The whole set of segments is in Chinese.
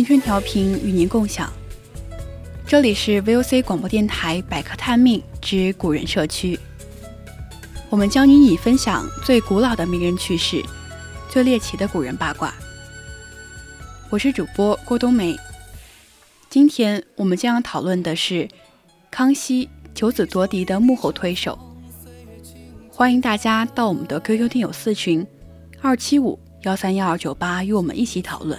青春调频与您共享，这里是 VOC 广播电台百科探秘之古人社区。我们将与你分享最古老的名人趣事，最猎奇的古人八卦。我是主播郭冬梅。今天我们将要讨论的是康熙九子夺嫡的幕后推手。欢迎大家到我们的 QQ 听友四群二七五幺三幺二九八与我们一起讨论。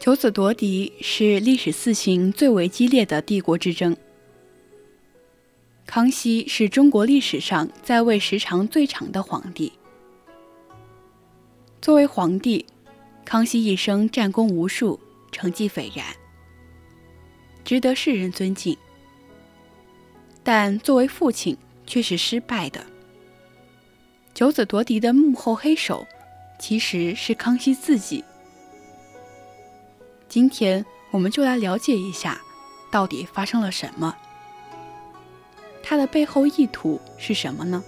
九子夺嫡是历史四行最为激烈的帝国之争。康熙是中国历史上在位时长最长的皇帝。作为皇帝，康熙一生战功无数，成绩斐然，值得世人尊敬。但作为父亲，却是失败的。九子夺嫡的幕后黑手，其实是康熙自己。今天我们就来了解一下，到底发生了什么？它的背后意图是什么呢？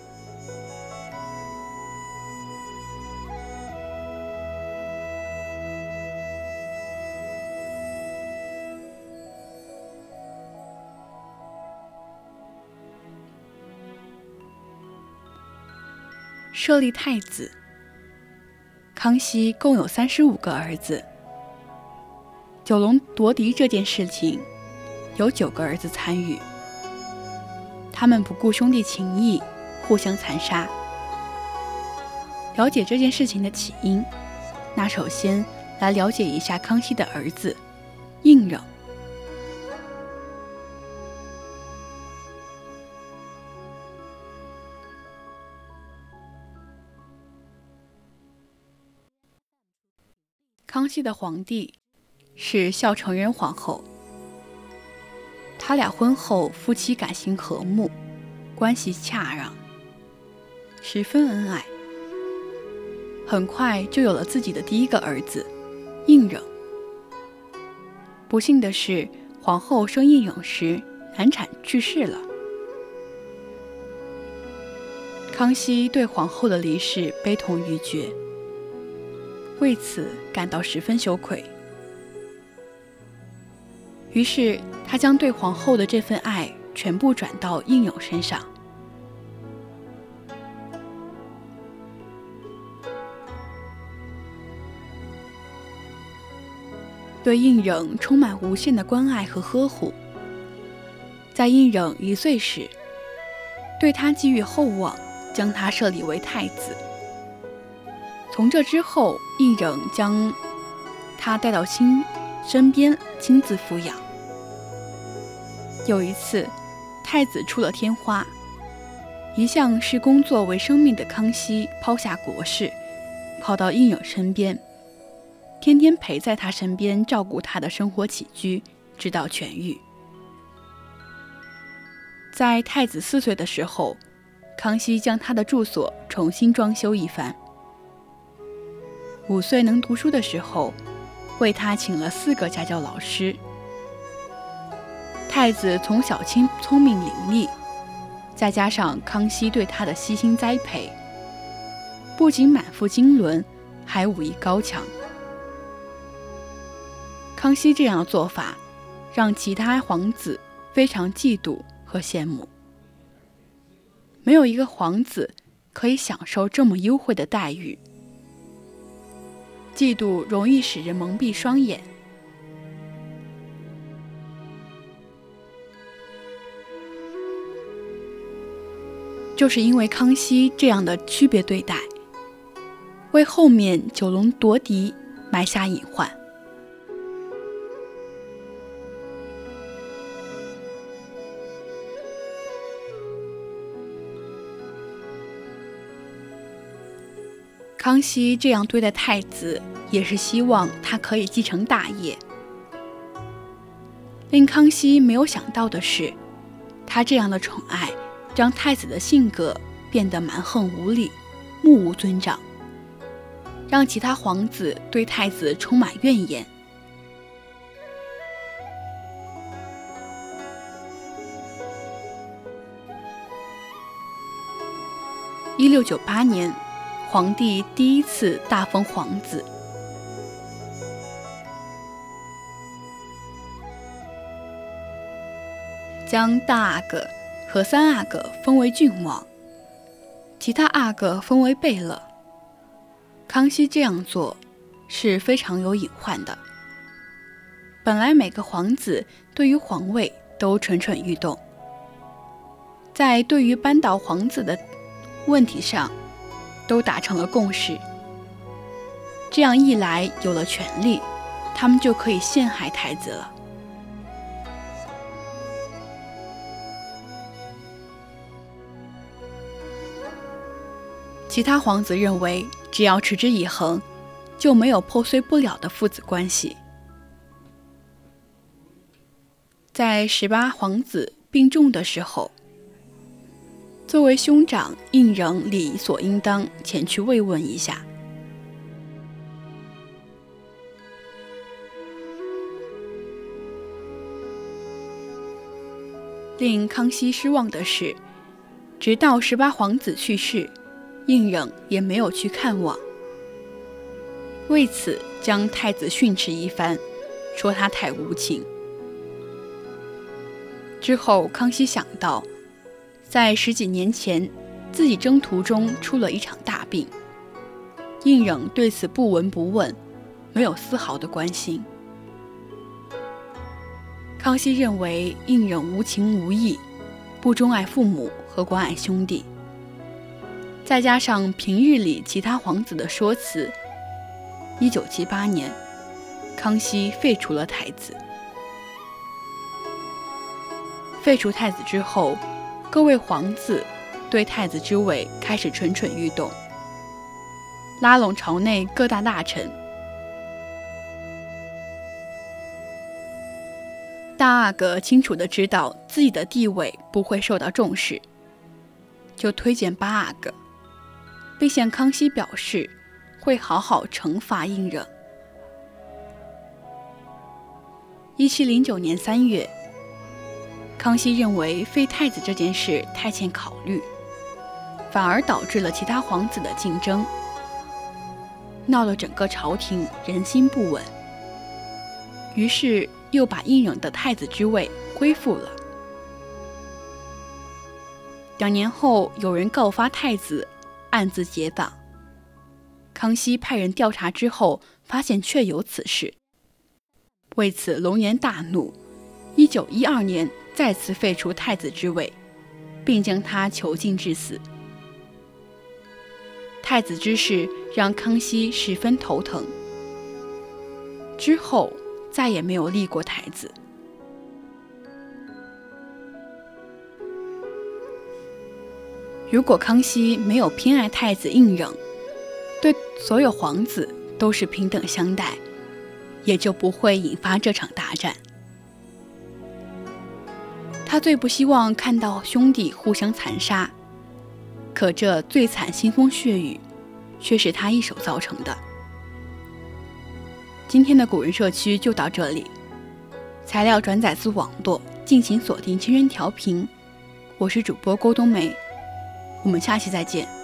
设立太子，康熙共有三十五个儿子。九龙夺嫡这件事情，有九个儿子参与，他们不顾兄弟情谊，互相残杀。了解这件事情的起因，那首先来了解一下康熙的儿子胤禛。康熙的皇帝。是孝成仁皇后，他俩婚后夫妻感情和睦，关系洽让，十分恩爱。很快就有了自己的第一个儿子胤禛。不幸的是，皇后生胤禛时难产去世了。康熙对皇后的离世悲痛欲绝，为此感到十分羞愧。于是，他将对皇后的这份爱全部转到胤禛身上。对胤禛充满无限的关爱和呵护。在胤禛一岁时，对他寄予厚望，将他设立为太子。从这之后，胤禛将他带到亲身边，亲自抚养。有一次，太子出了天花，一向视工作为生命的康熙抛下国事，跑到胤禛身边，天天陪在他身边，照顾他的生活起居，直到痊愈。在太子四岁的时候，康熙将他的住所重新装修一番。五岁能读书的时候，为他请了四个家教老师。太子从小亲聪明伶俐，再加上康熙对他的悉心栽培，不仅满腹经纶，还武艺高强。康熙这样的做法，让其他皇子非常嫉妒和羡慕。没有一个皇子可以享受这么优惠的待遇。嫉妒容易使人蒙蔽双眼。就是因为康熙这样的区别对待，为后面九龙夺嫡埋下隐患。康熙这样对待太子，也是希望他可以继承大业。令康熙没有想到的是，他这样的宠爱。让太子的性格变得蛮横无理、目无尊长，让其他皇子对太子充满怨言。一六九八年，皇帝第一次大封皇子，将大阿哥。和三阿哥封为郡王，其他阿哥封为贝勒。康熙这样做是非常有隐患的。本来每个皇子对于皇位都蠢蠢欲动，在对于扳倒皇子的问题上都达成了共识。这样一来，有了权力，他们就可以陷害太子了。其他皇子认为，只要持之以恒，就没有破碎不了的父子关系。在十八皇子病重的时候，作为兄长，胤禛理所应当前去慰问一下。令康熙失望的是，直到十八皇子去世。胤禛也没有去看望，为此将太子训斥一番，说他太无情。之后，康熙想到，在十几年前自己征途中出了一场大病，胤禛对此不闻不问，没有丝毫的关心。康熙认为胤禛无情无义，不钟爱父母和关爱兄弟。再加上平日里其他皇子的说辞，一九七八年，康熙废除了太子。废除太子之后，各位皇子对太子之位开始蠢蠢欲动，拉拢朝内各大大臣。大阿哥清楚的知道自己的地位不会受到重视，就推荐八阿哥。并向康熙表示会好好惩罚胤禛。一七零九年三月，康熙认为废太子这件事太欠考虑，反而导致了其他皇子的竞争，闹得整个朝廷人心不稳。于是又把胤禛的太子之位恢复了。两年后，有人告发太子。暗自结党。康熙派人调查之后，发现确有此事。为此龙颜大怒，一九一二年再次废除太子之位，并将他囚禁致死。太子之事让康熙十分头疼，之后再也没有立过太子。如果康熙没有偏爱太子胤禛，对所有皇子都是平等相待，也就不会引发这场大战。他最不希望看到兄弟互相残杀，可这最惨腥风血雨，却是他一手造成的。今天的古人社区就到这里，材料转载自网络，敬请锁定青春调频，我是主播郭冬梅。我们下期再见。